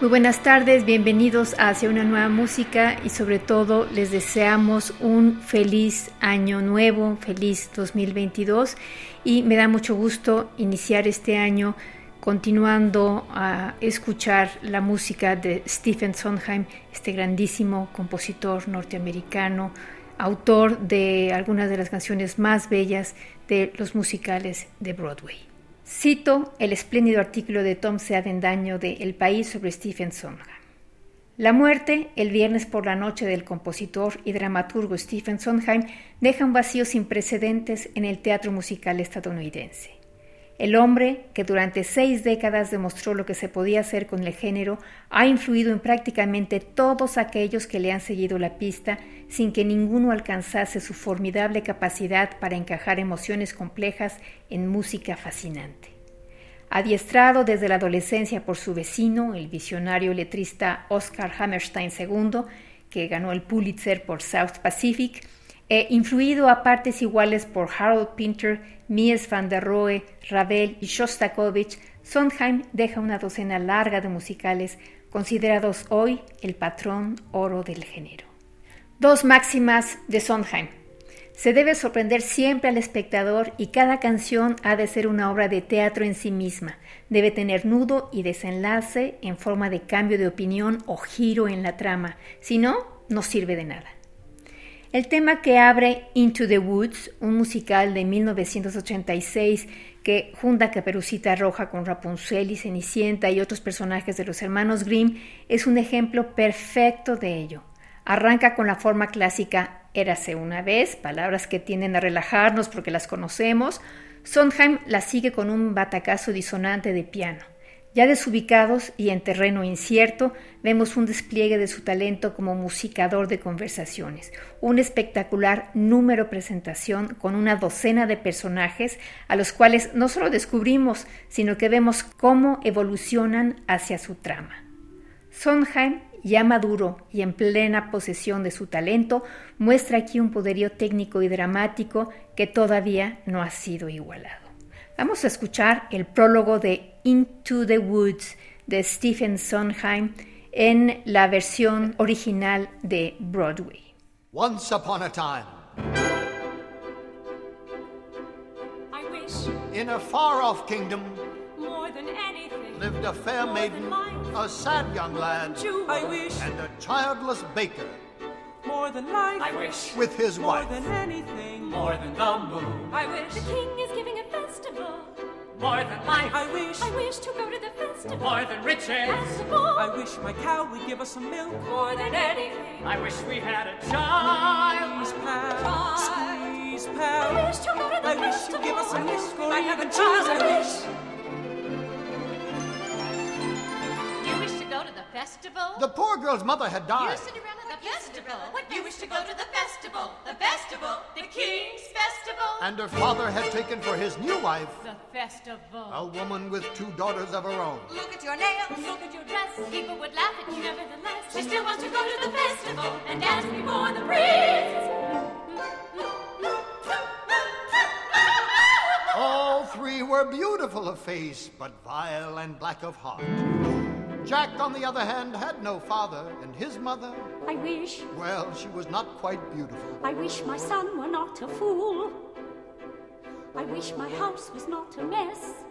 Muy buenas tardes, bienvenidos Hacia una nueva música y sobre todo les deseamos un feliz año nuevo, feliz 2022 y me da mucho gusto iniciar este año continuando a escuchar la música de Stephen Sondheim, este grandísimo compositor norteamericano, autor de algunas de las canciones más bellas de los musicales de Broadway. Cito el espléndido artículo de Tom Seavendaño de El País sobre Stephen Sondheim. La muerte, el viernes por la noche del compositor y dramaturgo Stephen Sondheim, deja un vacío sin precedentes en el teatro musical estadounidense. El hombre, que durante seis décadas demostró lo que se podía hacer con el género, ha influido en prácticamente todos aquellos que le han seguido la pista sin que ninguno alcanzase su formidable capacidad para encajar emociones complejas en música fascinante. Adiestrado desde la adolescencia por su vecino, el visionario letrista Oscar Hammerstein II, que ganó el Pulitzer por South Pacific, e influido a partes iguales por Harold Pinter, Mies van der Rohe, Ravel y Shostakovich, Sondheim deja una docena larga de musicales considerados hoy el patrón oro del género. Dos máximas de Sondheim. Se debe sorprender siempre al espectador y cada canción ha de ser una obra de teatro en sí misma. Debe tener nudo y desenlace en forma de cambio de opinión o giro en la trama. Si no, no sirve de nada. El tema que abre Into the Woods, un musical de 1986 que junta Caperucita Roja con Rapunzel y Cenicienta y otros personajes de los hermanos Grimm, es un ejemplo perfecto de ello. Arranca con la forma clásica Érase una vez, palabras que tienden a relajarnos porque las conocemos. Sondheim la sigue con un batacazo disonante de piano. Ya desubicados y en terreno incierto, vemos un despliegue de su talento como musicador de conversaciones, un espectacular número presentación con una docena de personajes a los cuales no solo descubrimos, sino que vemos cómo evolucionan hacia su trama. Sondheim ya maduro y en plena posesión de su talento, muestra aquí un poderío técnico y dramático que todavía no ha sido igualado. Vamos a escuchar el prólogo de Into the Woods de Stephen Sondheim en la versión original de Broadway. Once upon a time, in a far off kingdom, more than anything, lived a fair maiden, a sad young lad, I wish, and a childless baker. More than life, I wish, with his more wife. More than anything, more than the moon. I wish the king is. More than life, I wish. I wish to go to the festival. More than riches, I wish my cow would give us some milk. More than anything, I wish we had a child. Squeeze pal, squeeze pal. I wish to go to the I festival. wish to give us a milk. I have a child. I wish. Festival? The poor girl's mother had died. You, Cinderella, the festival. What you wish to go to the festival? The festival. The king's festival. And her father had taken for his new wife the festival. A woman with two daughters of her own. Look at your nails. Look at your dress. People would laugh at you nevertheless. She still wants to go to the festival and dance before the prince. All three were beautiful of face, but vile and black of heart. Jack, on the other hand, had no father, and his mother. I wish. Well, she was not quite beautiful. I wish my son were not a fool. I wish my house was not a mess.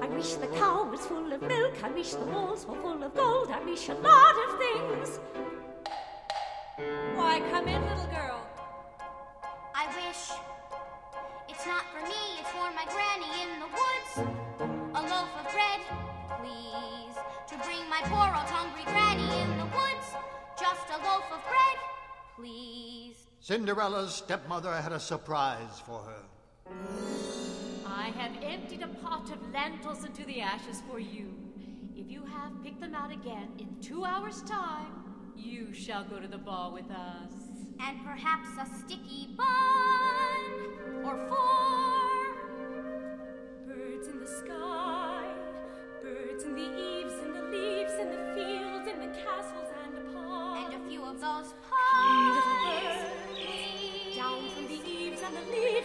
I wish the cow was full of milk. I wish the walls were full of gold. I wish a lot of things. Why, come in, little girl. I wish it's not for me, it's for my granny in the woods. Cinderella's stepmother had a surprise for her. I have emptied a pot of lentils into the ashes for you. If you have picked them out again in two hours' time, you shall go to the ball with us. And perhaps a sticky bun or four. Birds in the sky,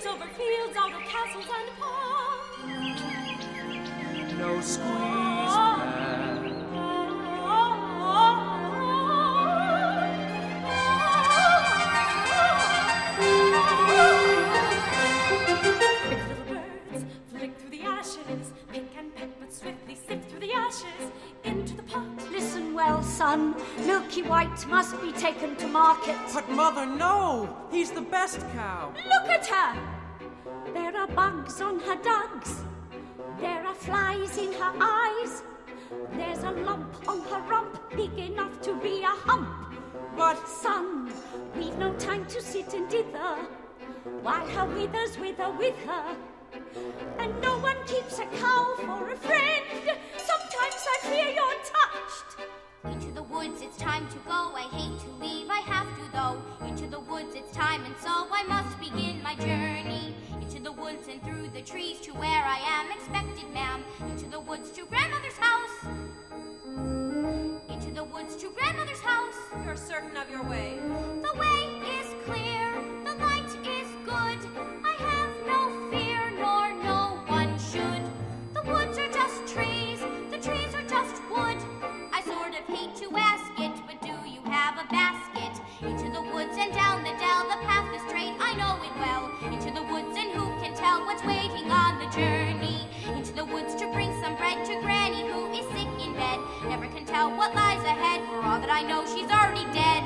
over fields, out of castles and ponds. No squeeze pad. Quick little birds, flick through the ashes, pick and peck, but swiftly sift through the ashes son. Milky White must be taken to market. But mother, no! He's the best cow. Look at her! There are bugs on her dugs. There are flies in her eyes. There's a lump on her rump big enough to be a hump. But Son, we've no time to sit and dither while her withers wither with her. And no one keeps a cow for a friend. Sometimes I fear you're touched. Into the woods, it's time to go. I hate to leave, I have to though. Into the woods, it's time, and so I must begin my journey. Into the woods and through the trees to where I am expected, ma'am. Into the woods to grandmother's house. Into the woods to grandmother's house. You're certain of your way. The way is I know, she's already dead.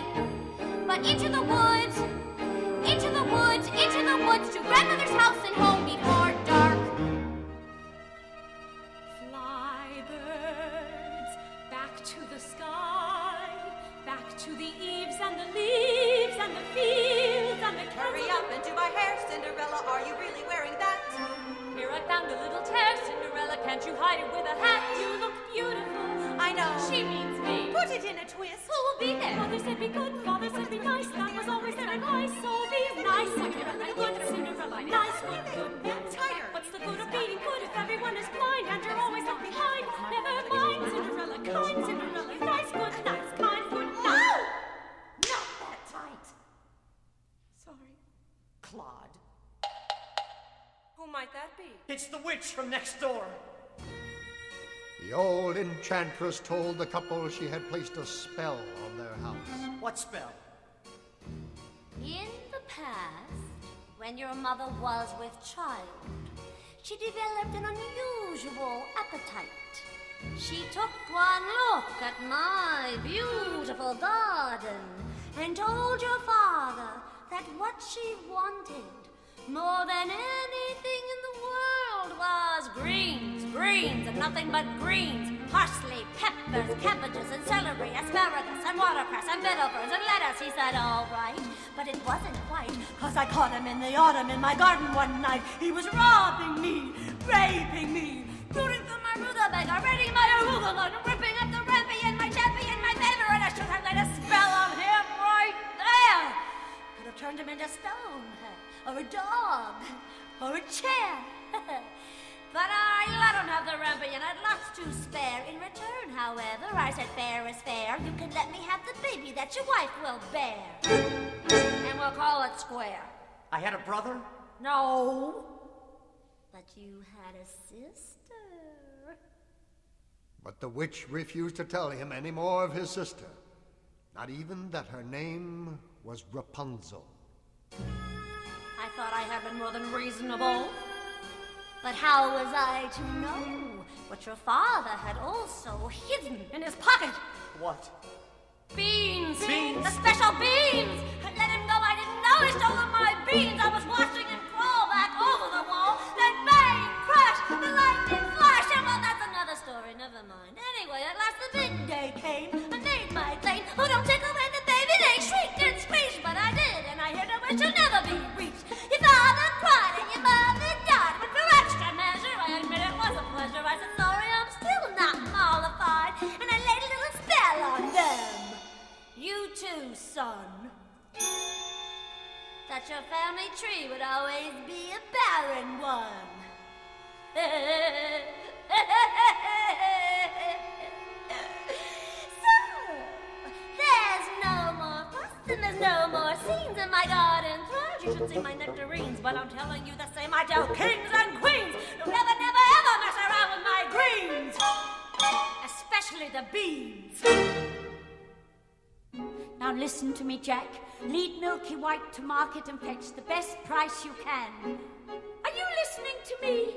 But into the woods, into the woods, into the woods to grandmother's house and home enchantress told the couple she had placed a spell on their house. What spell? In the past, when your mother was with child, she developed an unusual appetite. She took one look at my beautiful garden and told your father that what she wanted more than anything in the world was greens, greens, and nothing but greens. Parsley, peppers, cabbages, and celery, asparagus, and watercress, and bitterberries, and lettuce. He said, all right, but it wasn't quite, cause I caught him in the autumn in my garden one night. He was robbing me, raping me, rooting through my rutabaga, raiding my arugula, and ripping up the rampion, my champion, my banner, and I should have laid a spell on him right there. Could have turned him into stone, or a dog, or a chair. but I let him have the rampion. I'd lots to spare. In return, however, I said, fair is fair. You can let me have the baby that your wife will bear. And we'll call it square. I had a brother? No. But you had a sister. But the witch refused to tell him any more of his sister, not even that her name was Rapunzel. I thought I had been more than reasonable. But how was I to know what your father had also hidden in his pocket? What? Beans! Beans? The special beans! Let him go, I didn't know he stole my beans! I was watching him crawl back over the wall, then bang, crash, the lightning flash, and well, that's another story, never mind. Anyway, at last the big day came, I made my claim. Oh, don't take away the baby, they shrieked and screeched, but I did, and I hid a wish will never be reached. Too, son. That your family tree would always be a barren one. so, there's no more fuss and there's no more scenes in my garden. Thrive, you should see my nectarines, but I'm telling you the same. I tell kings and queens, you'll never, never, ever mess around with my greens, especially the beans. Now listen to me, Jack. Lead Milky White to market and fetch the best price you can. Are you listening to me?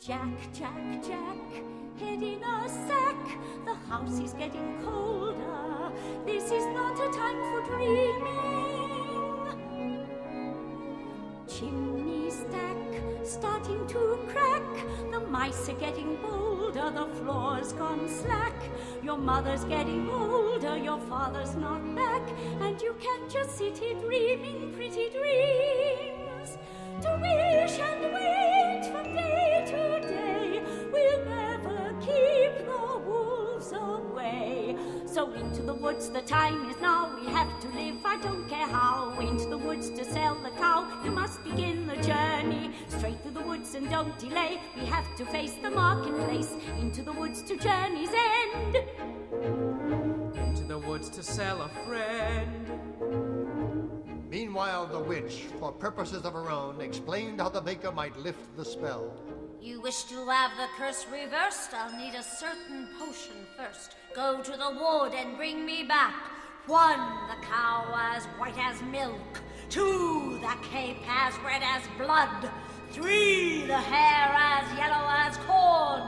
Jack, Jack, Jack, head in a sack. The house is getting colder. This is not a time for dreaming. Chimney stack starting to crack. The mice are getting bolder. The floor's gone slack. Your mother's getting older. Your father's not back. And you can't just sit here dreaming pretty dreams. To wish and wait from day to day will never keep the wolves away. So into the woods, the time is now. We have to live, I don't care how. Into the woods to sell the cow, you must begin the journey. Straight through the woods and don't delay. We have to face the marketplace. Into the woods to journey's end. Into the woods to sell a friend. Meanwhile, the witch, for purposes of her own, explained how the baker might lift the spell. You wish to have the curse reversed? I'll need a certain potion first. Go to the wood and bring me back. One, the cow as white as milk. Two, the cape as red as blood. Three, the hair as yellow as corn.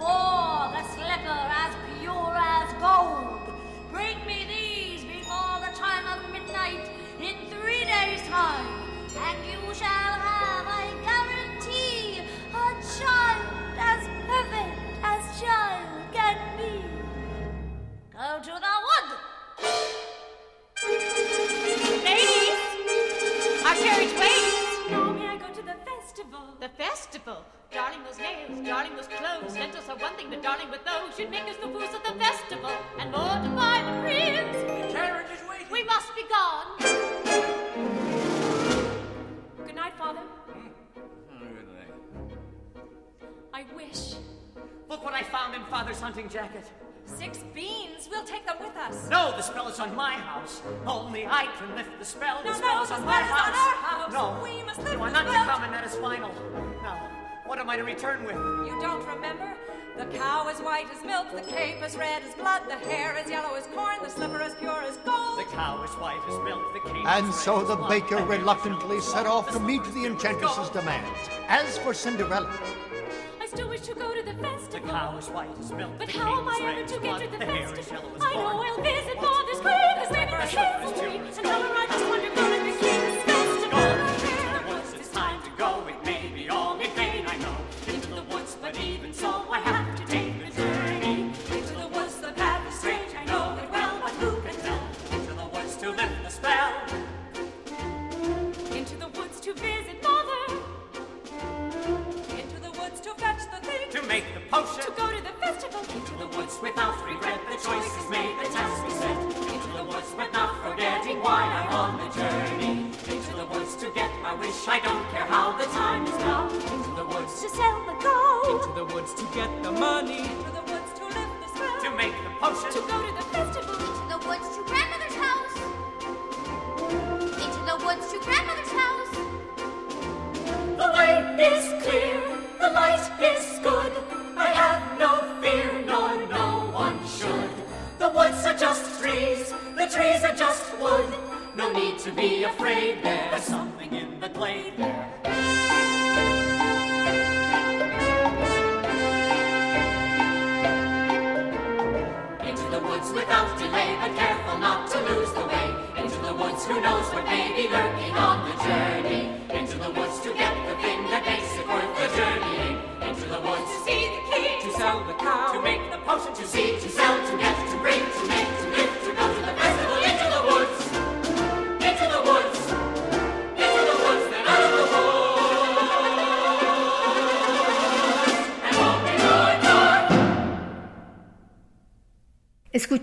Four, the slipper as pure as gold. Bring me these before the time of midnight in three days' time, and you shall The festival! Darling, those nails, darling, those clothes. Lentils are one thing, but darling, with those should make us the fools of the festival and mortify the prince. Carriage is waiting. We must be gone. Good night, Father. Mm. Oh, I wish. Look what I found in Father's hunting jacket. Six beans. We'll take them with us. No, the spell is on my house. Only I can lift the spell. The No, spell no, is the on spell my is on house. our house. No, We must lift you are the not to spell. come, and that is final. Now, what am I to return with? You don't remember? The cow is white as milk, the cape is red as blood, the hair is yellow as corn, the slipper as pure as gold. The cow is white as milk. The cape And is so red as the blood, baker hair is reluctantly set off to meet the enchantress's gold. demands. As for Cinderella, I still wish to go to the The festival. cow is white as milk. But the how am I ever to get to the the festival? I know. I'll visit? Father's grave, cause maybe the The slipper king's is free, pure as and tell him I just wonder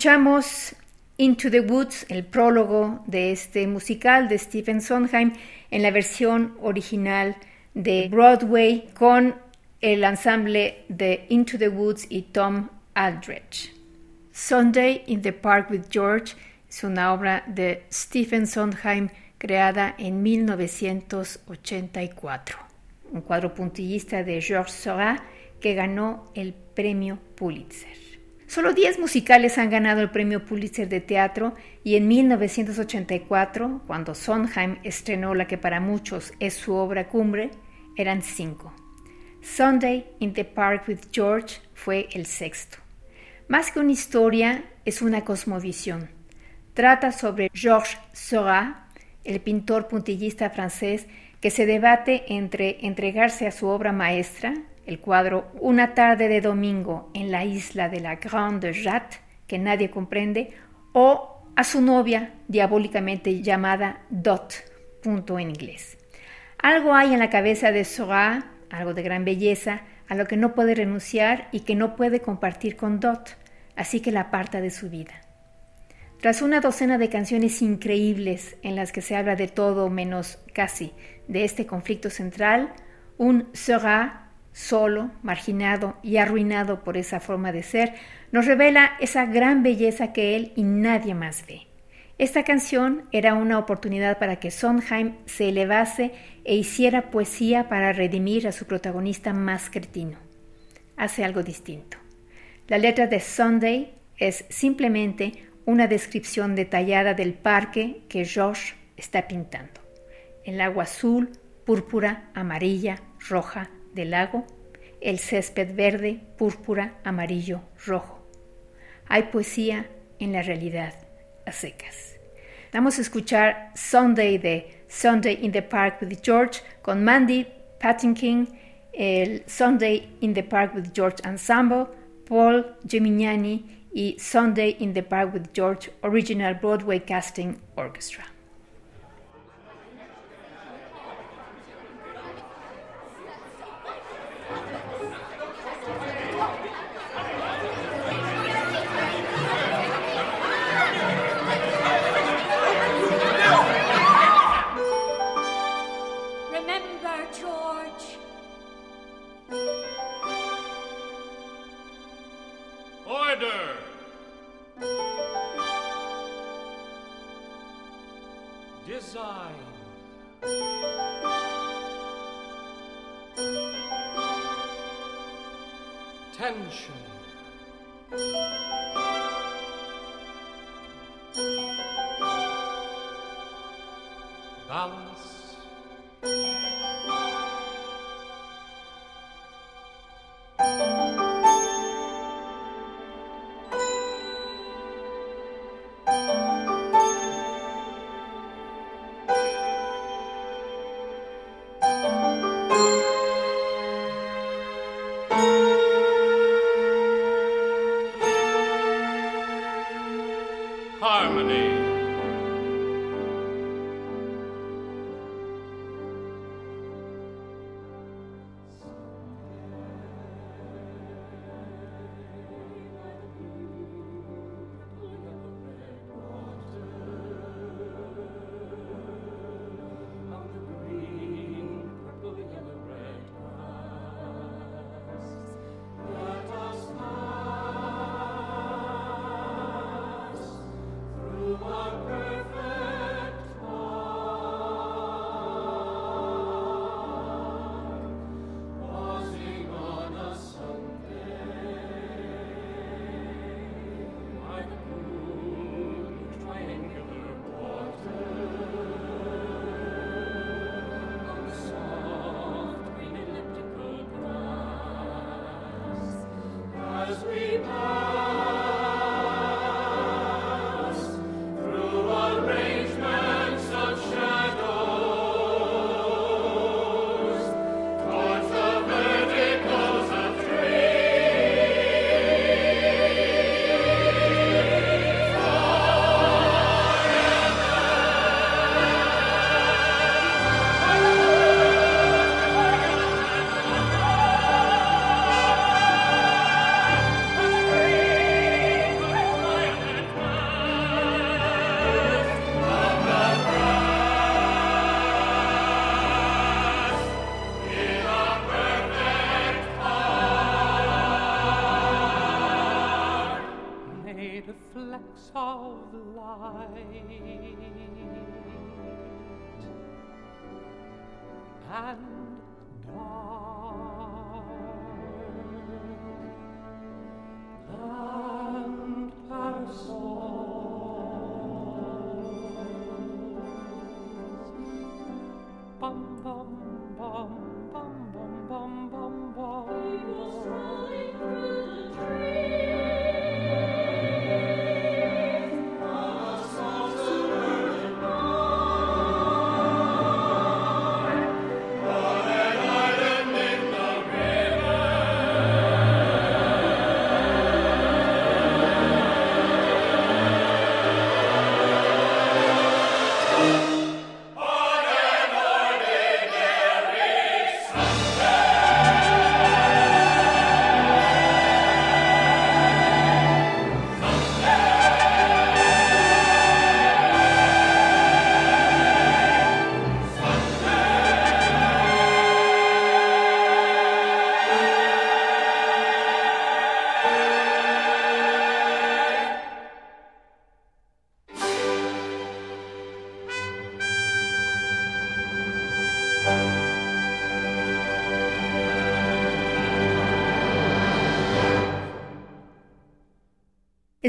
Escuchamos Into the Woods, el prólogo de este musical de Stephen Sondheim en la versión original de Broadway con el ensamble de Into the Woods y Tom Aldrich. Sunday in the Park with George es una obra de Stephen Sondheim creada en 1984, un cuadro puntillista de Georges Seurat que ganó el premio Pulitzer. Solo 10 musicales han ganado el premio Pulitzer de teatro y en 1984, cuando Sondheim estrenó la que para muchos es su obra cumbre, eran cinco. Sunday in the Park with George fue el sexto. Más que una historia, es una cosmovisión. Trata sobre Georges Seurat, el pintor puntillista francés que se debate entre entregarse a su obra maestra, el cuadro Una tarde de domingo en la isla de la Grande Jatte, que nadie comprende, o a su novia, diabólicamente llamada Dot, punto en inglés. Algo hay en la cabeza de Seurat, algo de gran belleza, a lo que no puede renunciar y que no puede compartir con Dot, así que la aparta de su vida. Tras una docena de canciones increíbles en las que se habla de todo menos casi de este conflicto central, un Seurat solo, marginado y arruinado por esa forma de ser, nos revela esa gran belleza que él y nadie más ve. Esta canción era una oportunidad para que Sondheim se elevase e hiciera poesía para redimir a su protagonista más cretino. Hace algo distinto. La letra de Sunday es simplemente una descripción detallada del parque que George está pintando. El agua azul, púrpura, amarilla, roja, del lago, el césped verde, púrpura, amarillo, rojo. Hay poesía en la realidad, a secas. Vamos a escuchar Sunday de Sunday in the Park with George con Mandy Patinkin, el Sunday in the Park with George Ensemble, Paul Gemignani y Sunday in the Park with George Original Broadway Casting Orchestra.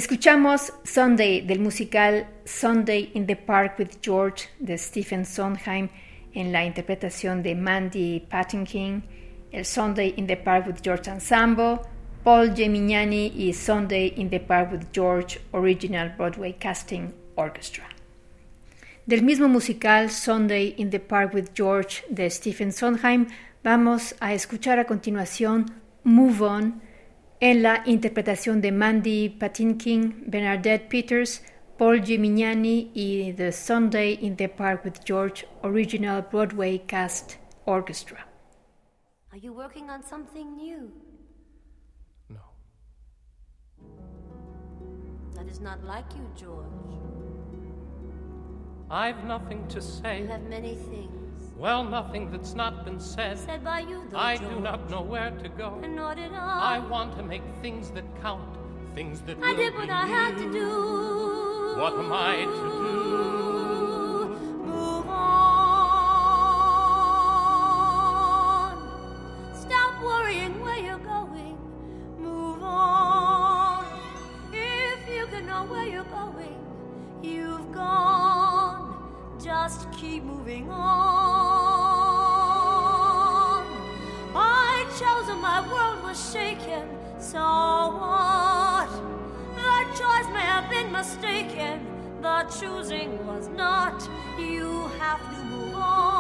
Escuchamos Sunday del musical Sunday in the Park with George de Stephen Sondheim en la interpretación de Mandy Patinkin, el Sunday in the Park with George Ensemble, Paul Gemignani y Sunday in the Park with George Original Broadway Casting Orchestra. Del mismo musical Sunday in the Park with George de Stephen Sondheim, vamos a escuchar a continuación Move On en la interpretación de Mandy Patinkin, Bernadette Peters, Paul Gemignani y The Sunday in the Park with George Original Broadway Cast Orchestra. Are you working on something new? No. That is not like you, George. I've nothing to say. You have many things. Well, nothing that's not been said. Said by you, though, I George. do not know where to go. And nor did I. I want to make things that count, things that I did what I had to do. What am I to do? Mistaken. The choosing was not. You have to move on.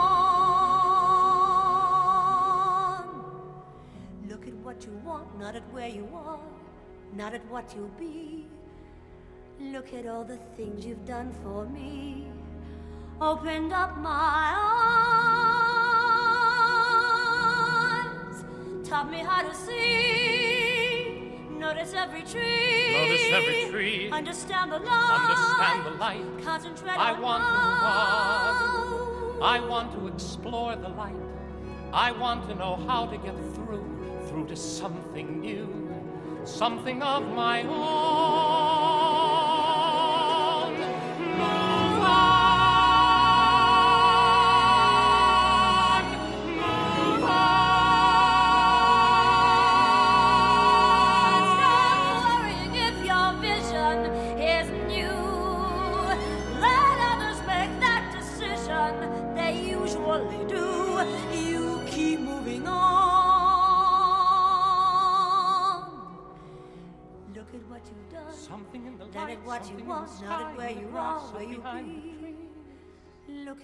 Look at what you want, not at where you are, not at what you'll be. Look at all the things you've done for me. Opened up my eyes, taught me how to see. Notice every tree. Notice every tree. Understand the light. Understand the light. Concentrate I on want to now. walk. I want to explore the light. I want to know how to get through, through to something new, something of my own.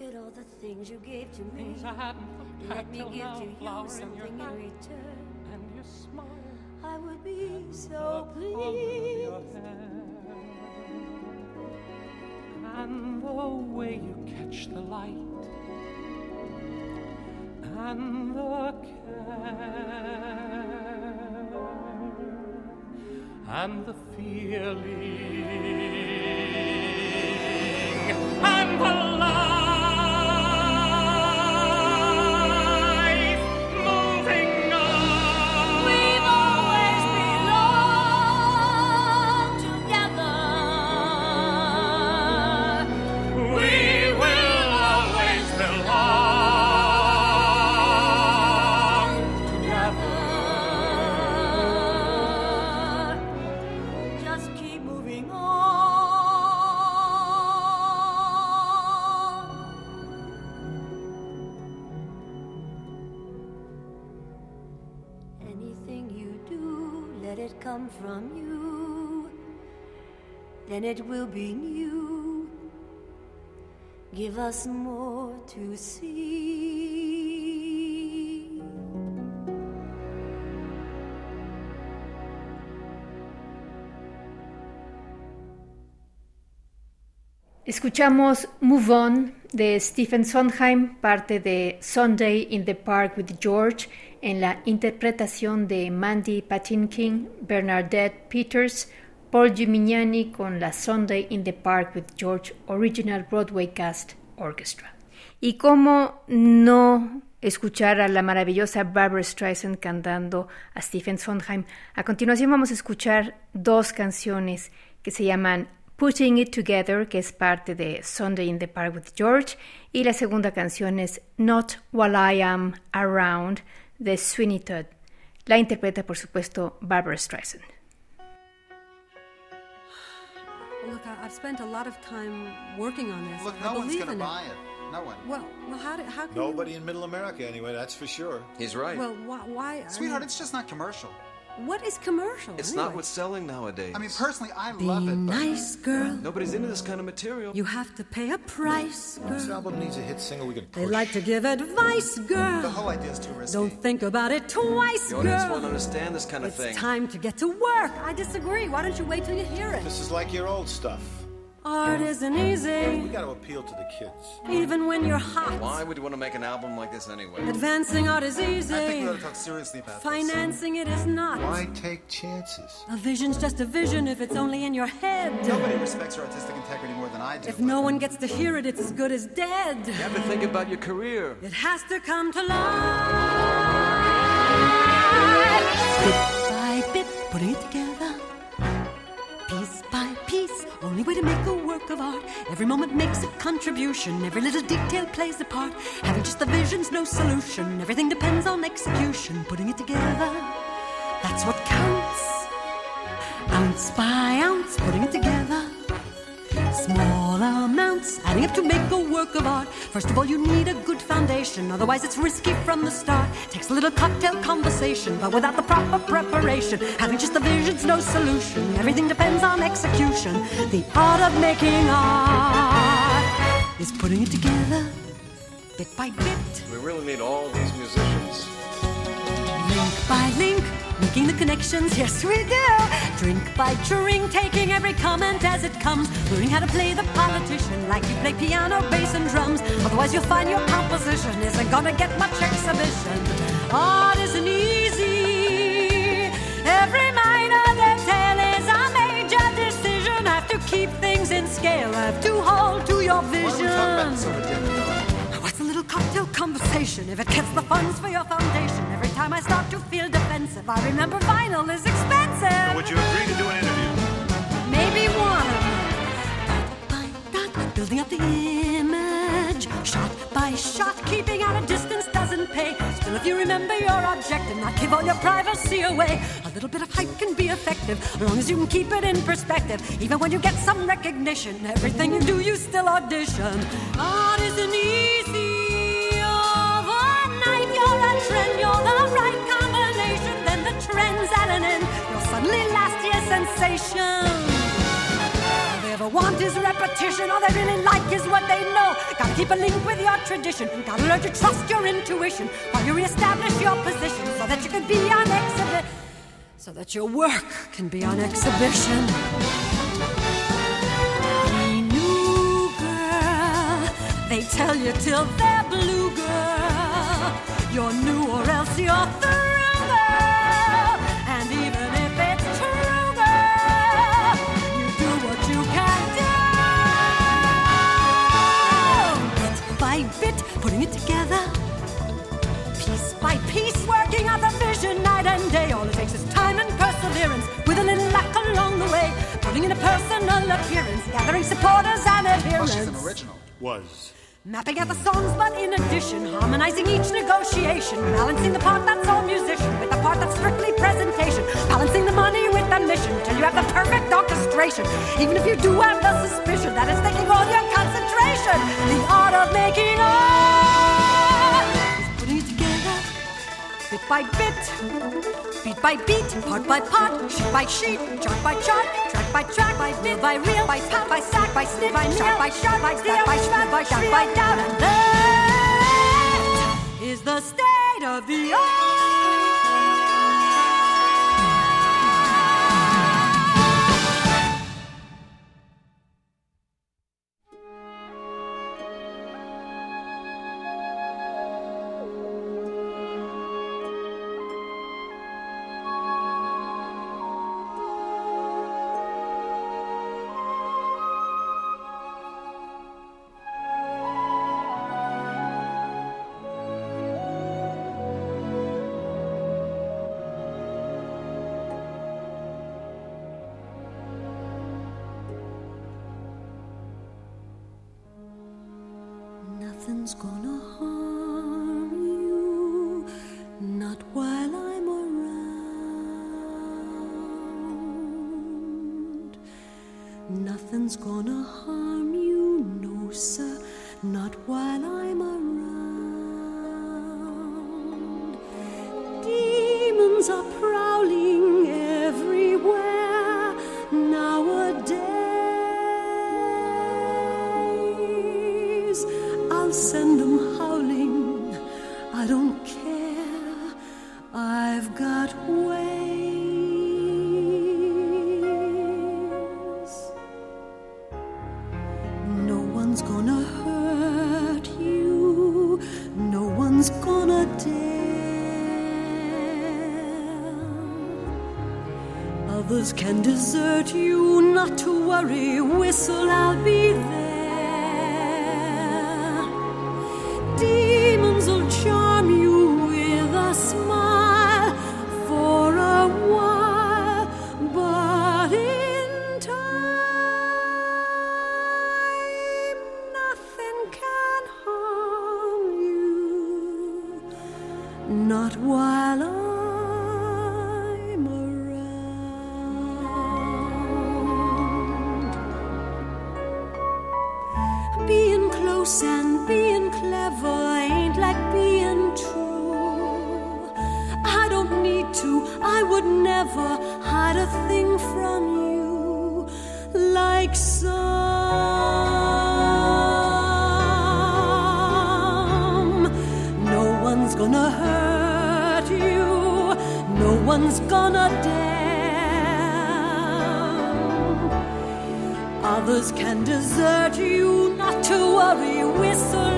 Look at all the things you gave to me. Things I hadn't Let me give to you flower in your something in return. and your smile. I would be so the palm of your pleased. And the way you catch the light and the care and the feeling and the life Then it will be new. Give us more to see. Escuchamos Move On de Stephen Sondheim, parte de Sunday in the Park with George, en la interpretación de Mandy Patinkin, Bernadette Peters, Paul Gimignani con la Sunday in the Park with George Original Broadway Cast Orchestra. Y cómo no escuchar a la maravillosa Barbara Streisand cantando a Stephen Sondheim. A continuación vamos a escuchar dos canciones que se llaman Putting It Together, que es parte de Sunday in the Park with George, y la segunda canción es Not While I Am Around de Sweeney Todd. La interpreta, por supuesto, Barbara Streisand. Look, I, have spent a lot of time working on this. Look, I no one's going to buy it. No one. Well, well, how, do, how can Nobody you... in Middle America, anyway. That's for sure. He's right. Well, why? why I Sweetheart, mean, it's just not commercial. What is commercial? It's anyway? not what's selling nowadays. I mean, personally, I Be love it. But nice, girl. Nobody's into this kind of material. You have to pay a price, girl. This album needs a hit single we can push. They like to give advice, girl. The whole idea is too risky. Don't think about it twice, The audience girl. won't understand this kind of it's thing. It's time to get to work. I disagree. Why don't you wait till you hear it? This is like your old stuff. Art isn't We easy, got to appeal to the kids. even when you're hot. Why would you want to make an album like this anyway? Advancing art is easy. I think we ought to talk seriously about Financing it is not. Why take chances? A vision's just a vision if it's only in your head. Nobody respects your artistic integrity more than I do. If no one gets to hear it, it's as good as dead. You have to think about your career. It has to come to life. Way to make a work of art. Every moment makes a contribution, every little detail plays a part. Having just the vision's no solution, everything depends on execution. Putting it together, that's what counts. Ounce by ounce, putting it together. Small amounts adding up to make a work of art. First of all, you need a good foundation, otherwise, it's risky from the start. Takes a little cocktail conversation, but without the proper preparation, having just the vision's no solution. Everything depends on execution. The art of making art is putting it together bit by bit. We really need all these musicians. Link by link, making the connections, yes we do. Drink by drink, taking every comment as it comes. Learning how to play the politician like you play piano, bass, and drums. Otherwise, you'll find your composition isn't gonna get much exhibition. Art isn't easy. Every minor detail is a major decision. Have to keep things in scale, have to hold to your Why don't we talk about vision. Cocktail conversation if it gets the funds for your foundation? Every time I start to feel defensive, I remember vinyl is expensive. Would you agree to do an interview? Maybe one. Building up the image, shot by shot, keeping at a distance doesn't pay. Still, if you remember your objective, not give all your privacy away. A little bit of hype can be effective, as long as you can keep it in perspective. Even when you get some recognition, everything you do, you still audition. Art isn't. You'll last year's sensation. All they ever want is repetition. All they really like is what they know. Gotta keep a link with your tradition. Gotta learn to trust your intuition while you reestablish your position so that you can be on exhibit. So that your work can be on exhibition. Be new, girl. They tell you till they're blue, girl. You're new or else you're through, putting it together. Piece by piece, working out the vision night and day. All it takes is time and perseverance, with a little luck along the way. Putting in a personal appearance, gathering supporters and Well, adherents. she's an original. Was. Mapping out the songs, but in addition, harmonizing each negotiation, balancing the part that's all musician with the part that's strictly presentation, balancing the money with the mission till you have the perfect orchestration. Even if you do have the suspicion that it's taking all your concentration, the art of making art is putting it together bit by bit, beat by beat, part by part, sheet by sheet, chart by chart, by track, by bit by reel, by pack by sack, by snip, by shot by shot, by stack by shot, by down by down, and that is the state of the art. Not while no gonna dare. Others can desert you, not to worry, whistle,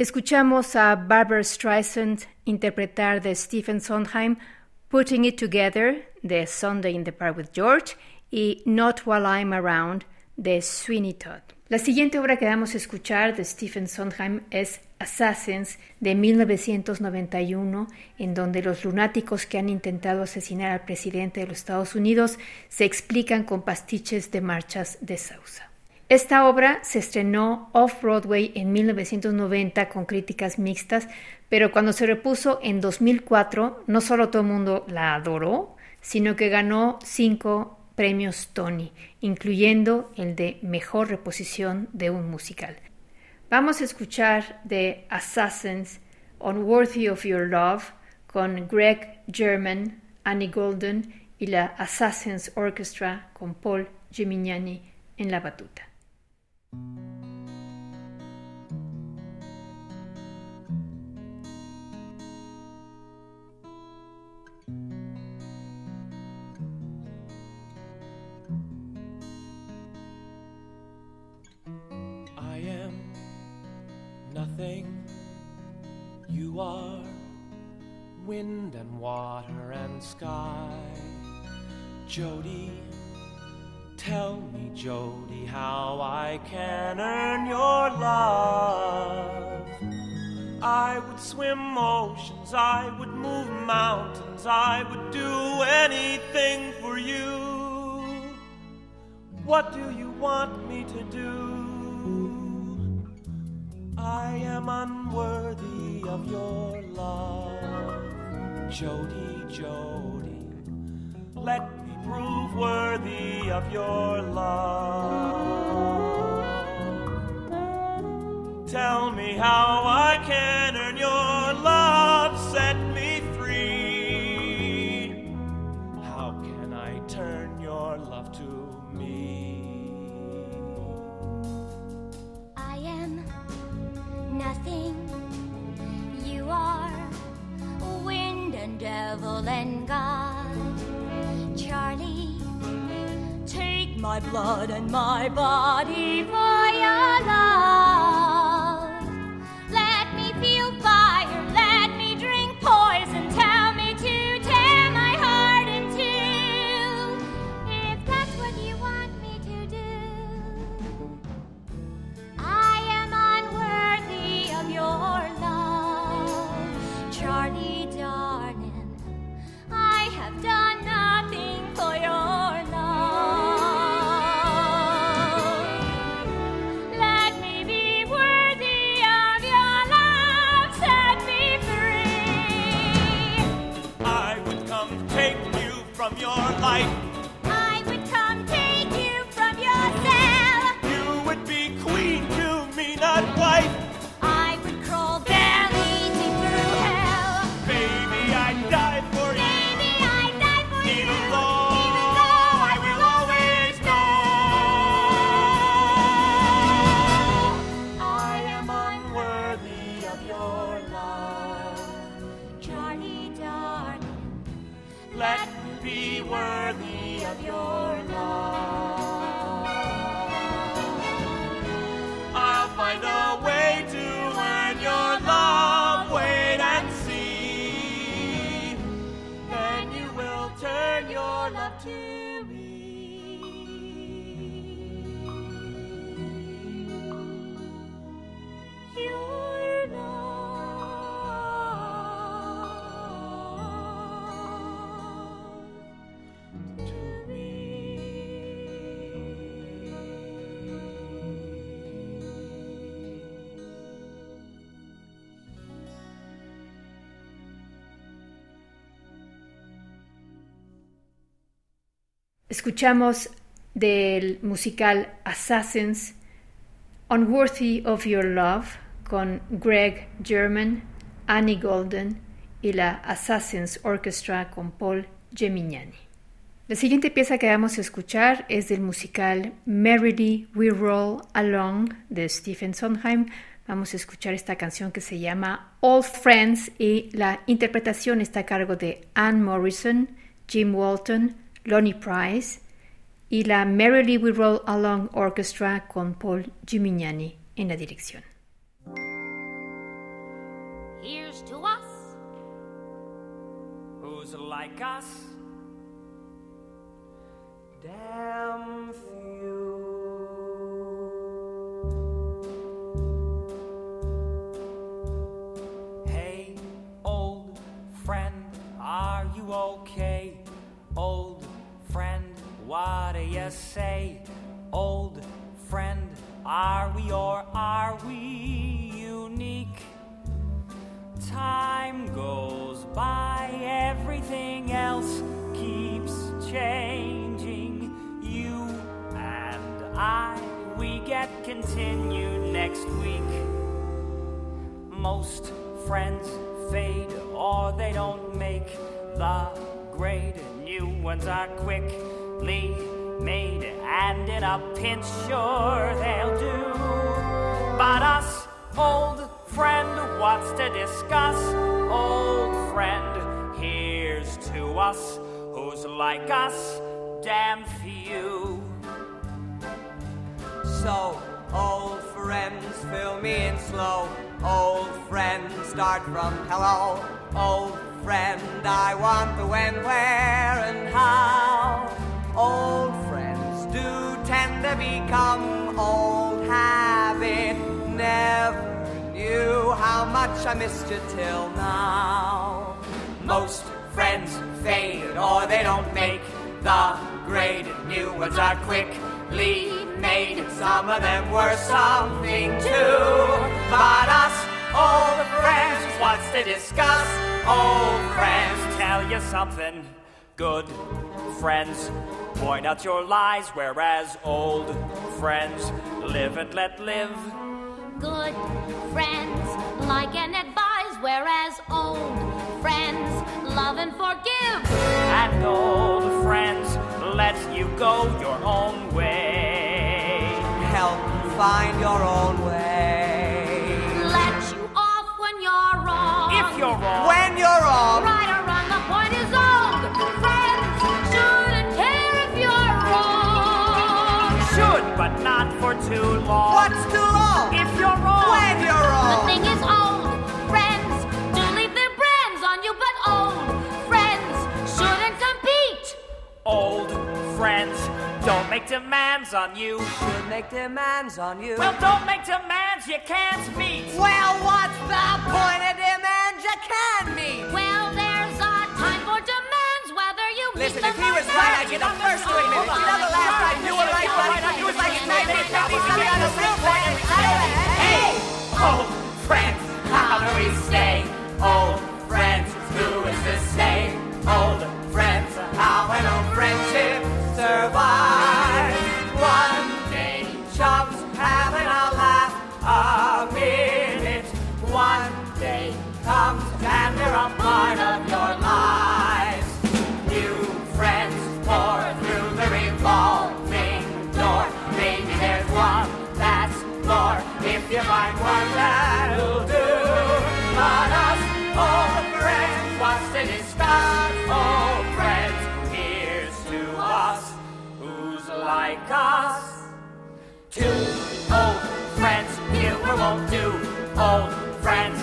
Escuchamos a Barbara Streisand interpretar de Stephen Sondheim Putting It Together de Sunday in the Park with George y Not While I'm Around de Sweeney Todd. La siguiente obra que vamos a escuchar de Stephen Sondheim es Assassins de 1991, en donde los lunáticos que han intentado asesinar al presidente de los Estados Unidos se explican con pastiches de marchas de Sousa. Esta obra se estrenó off-Broadway en 1990 con críticas mixtas, pero cuando se repuso en 2004, no solo todo el mundo la adoró, sino que ganó cinco premios Tony, incluyendo el de Mejor Reposición de un Musical. Vamos a escuchar de Assassins Unworthy of Your Love con Greg German, Annie Golden y la Assassins Orchestra con Paul Gimignani en la batuta. nothing. You are wind and water and sky, Jody tell me, Jody, how I can earn your love. I would swim oceans, I would move mountains, I would do anything for you. What do you want me to do? I am unworthy of your love. Jody, Jody, let me prove worthy of your love. Tell me how I can my blood and my body worthy of Escuchamos del musical Assassins Unworthy of Your Love con Greg German, Annie Golden y la Assassins Orchestra con Paul Gemignani. La siguiente pieza que vamos a escuchar es del musical Merrily We Roll Along de Stephen Sondheim. Vamos a escuchar esta canción que se llama All Friends y la interpretación está a cargo de Anne Morrison, Jim Walton, Lonnie Price y la Merrily We Roll Along Orchestra con Paul Gemignani en la dirección. Here's to us. Who's like us? Damn few. Hey, old friend, are you okay? Say? Old friend, are we or are we unique? Time goes by, everything else keeps changing. You and I, we get continued next week. Most friends fade or they don't make the grade. New ones are quickly made, and in a pinch, sure they'll do. But us, old friend, what's to discuss? Old friend, here's to us. Who's like us? Damn few. So, old friends, fill me in slow. Old friend, start from hello, old friend. I want the when, where, and how. Old do tend to become old habit. Never knew how much I missed you till now. Most friends fade or they don't make the grade. New ones are quickly made. Some of them were something too. But us, old friends, what's to discuss? Old friends, tell you something. Good friends point out your lies, whereas old friends live and let live. Good friends like and advise, whereas old friends love and forgive. And old friends let you go your own way. Help find your own way. Make demands on you. Should make demands on you. Well, don't make demands you can't meet. Well, what's the point of demands you can meet? Well, there's a time for demands, whether you Listen, meet if he was right, I'd get up first. Wait a minute. You know the last time you were right, buddy? You was like nine minutes, fifty something on the real thing. Hey, old friends, how do we stay? Old friends, who is to stay? Old friends, how an old friendship survive? Comes and they're a part of your lives. New friends pour through the revolving door. Maybe there's one that's more if you find one that'll do. But us, old friends, what's to discuss? Old friends, here's to us, who's like us. Two old friends, here won't do. Old friends,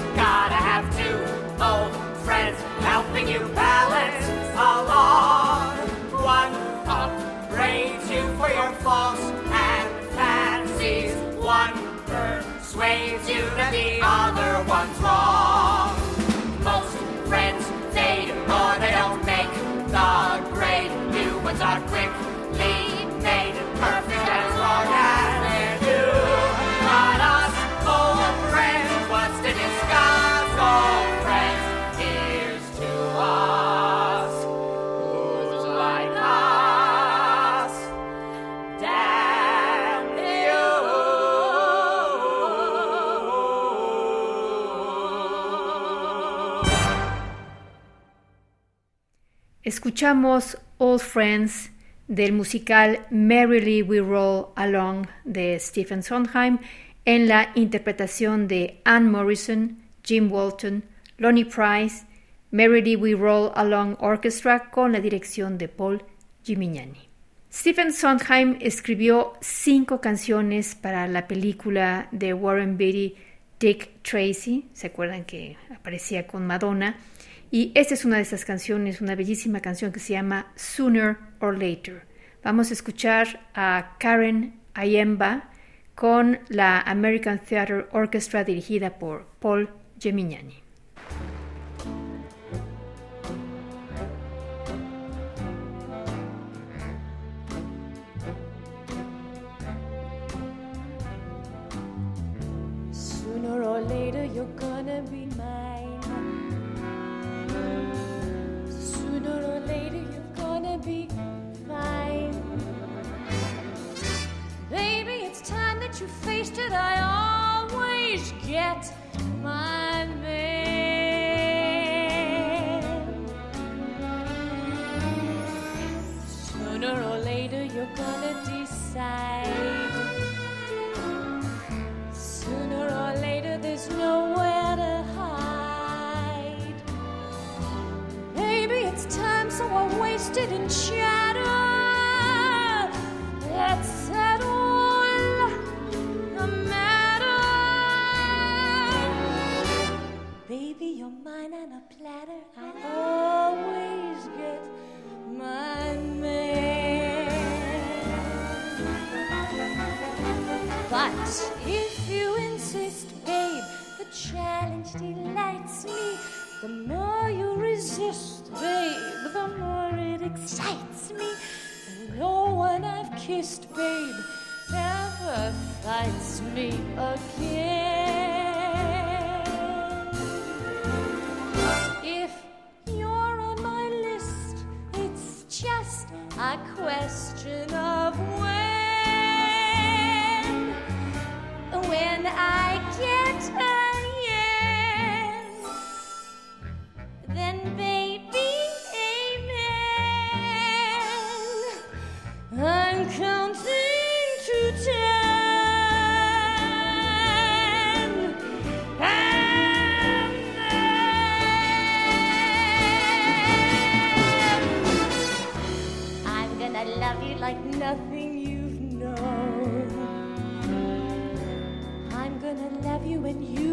Escuchamos Old Friends del musical Merrily We Roll Along de Stephen Sondheim en la interpretación de Anne Morrison, Jim Walton, Lonnie Price, Merrily We Roll Along Orchestra con la dirección de Paul Gimignani. Stephen Sondheim escribió cinco canciones para la película de Warren Beatty Dick Tracy, ¿se acuerdan que aparecía con Madonna? Y esta es una de esas canciones, una bellísima canción que se llama Sooner or Later. Vamos a escuchar a Karen Ayemba con la American Theatre Orchestra dirigida por Paul Gemignani. Sooner or later, you're gonna be nothing you've known. I'm gonna love you and you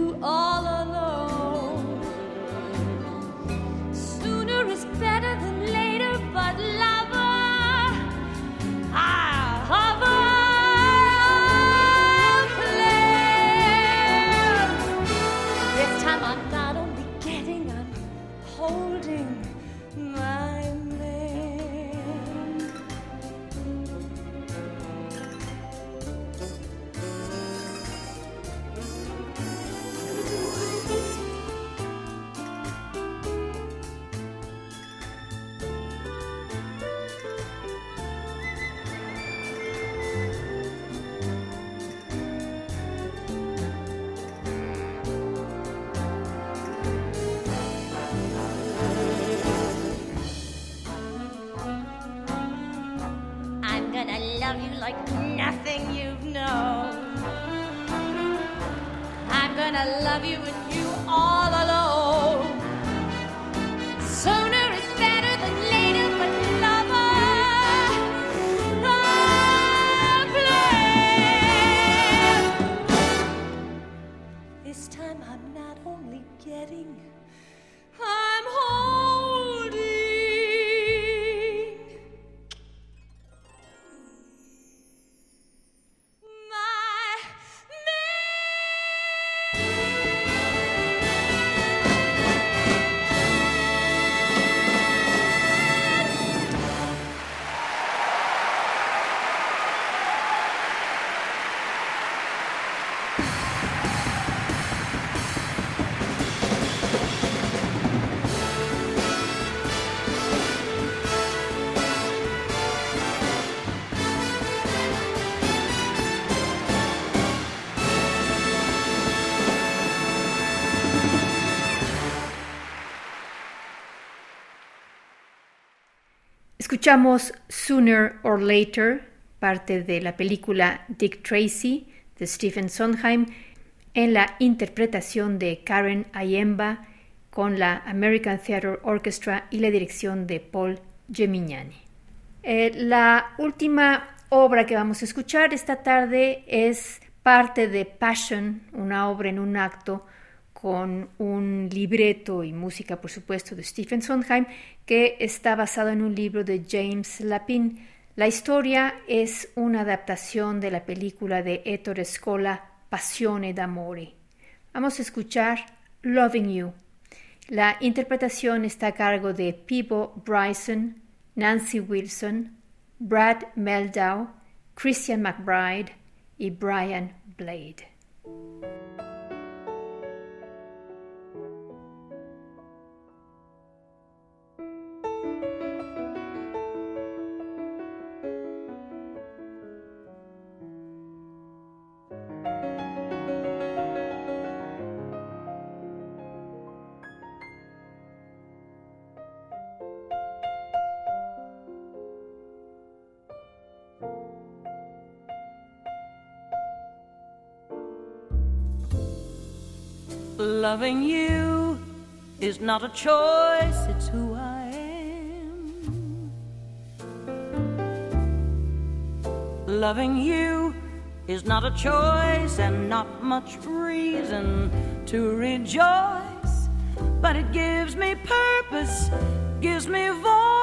Escuchamos Sooner or Later, parte de la película Dick Tracy de Stephen Sondheim, en la interpretación de Karen Ayemba con la American Theatre Orchestra y la dirección de Paul Gemignani. Eh, la última obra que vamos a escuchar esta tarde es parte de Passion, una obra en un acto con un libreto y música, por supuesto, de Stephen Sondheim, que está basado en un libro de James Lapin. La historia es una adaptación de la película de Ettore Scola, Passione d'amore. Vamos a escuchar Loving You. La interpretación está a cargo de Peebo Bryson, Nancy Wilson, Brad Meldau, Christian McBride y Brian Blade. Loving you is not a choice, it's who I am. Loving you is not a choice and not much reason to rejoice, but it gives me purpose, gives me voice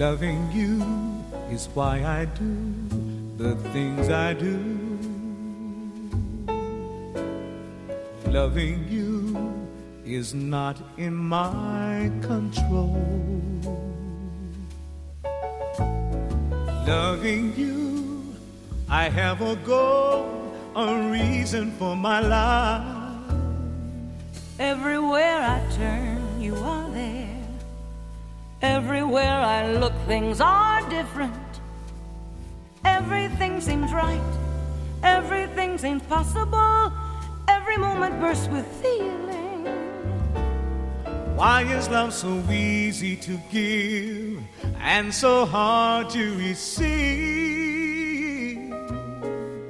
Loving you is why I do the things I do. Loving you is not in my control. Loving you, I have a goal, a reason for my life. Everywhere I turn, Look, things are different. Everything seems right, everything seems possible. Every moment bursts with feeling. Why is love so easy to give and so hard to receive?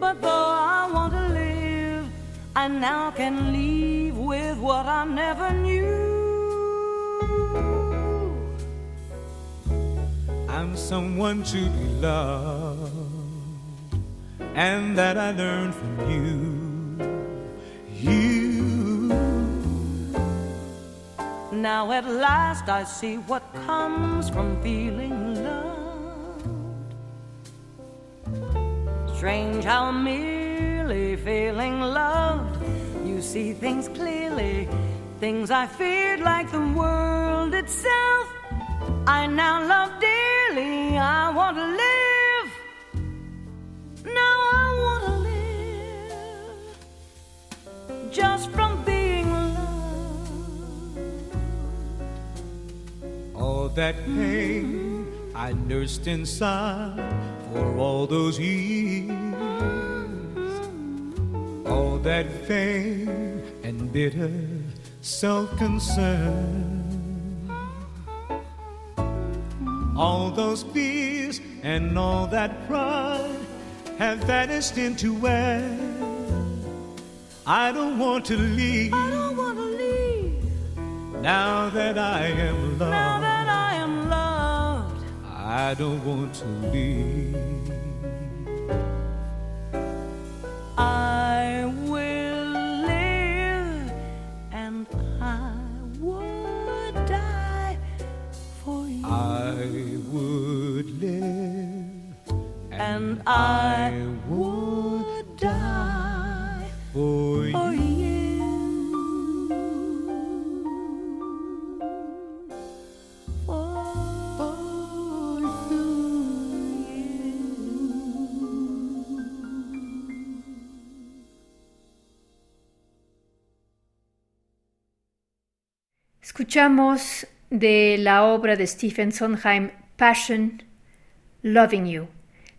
But though I want to live, I now can leave with what I never knew. Someone to be loved, and that I learned from you. You. Now at last I see what comes from feeling loved. Strange how merely feeling loved, you see things clearly, things I feared like the world itself. I now love dearly, I want to live. Now I want to live just from being loved. All that pain I nursed inside for all those years. All that vain and bitter self concern. All those fears and all that pride have vanished into air. I don't want to leave. I don't want to leave. Now that I am loved. Now that I am loved. I don't want to leave. I will live and I would die for you. I would live and I would die for you. for you. Escuchamos de la obra de Stephen Sondheim Passion, Loving You.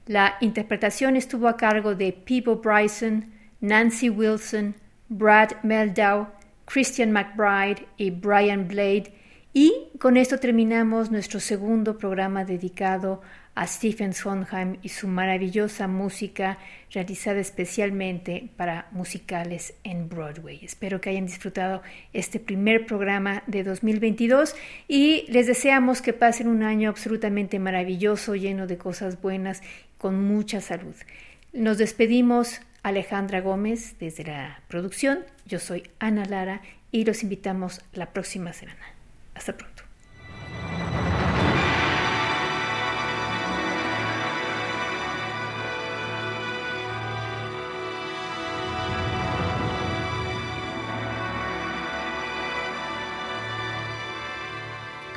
La interpretación estuvo a cargo de Peebo Bryson, Nancy Wilson, Brad Meldau, Christian McBride y Brian Blade. Y con esto terminamos nuestro segundo programa dedicado a Stephen Sondheim y su maravillosa música realizada especialmente para musicales en Broadway. Espero que hayan disfrutado este primer programa de 2022 y les deseamos que pasen un año absolutamente maravilloso, lleno de cosas buenas, con mucha salud. Nos despedimos Alejandra Gómez desde la producción. Yo soy Ana Lara y los invitamos la próxima semana. Hasta pronto.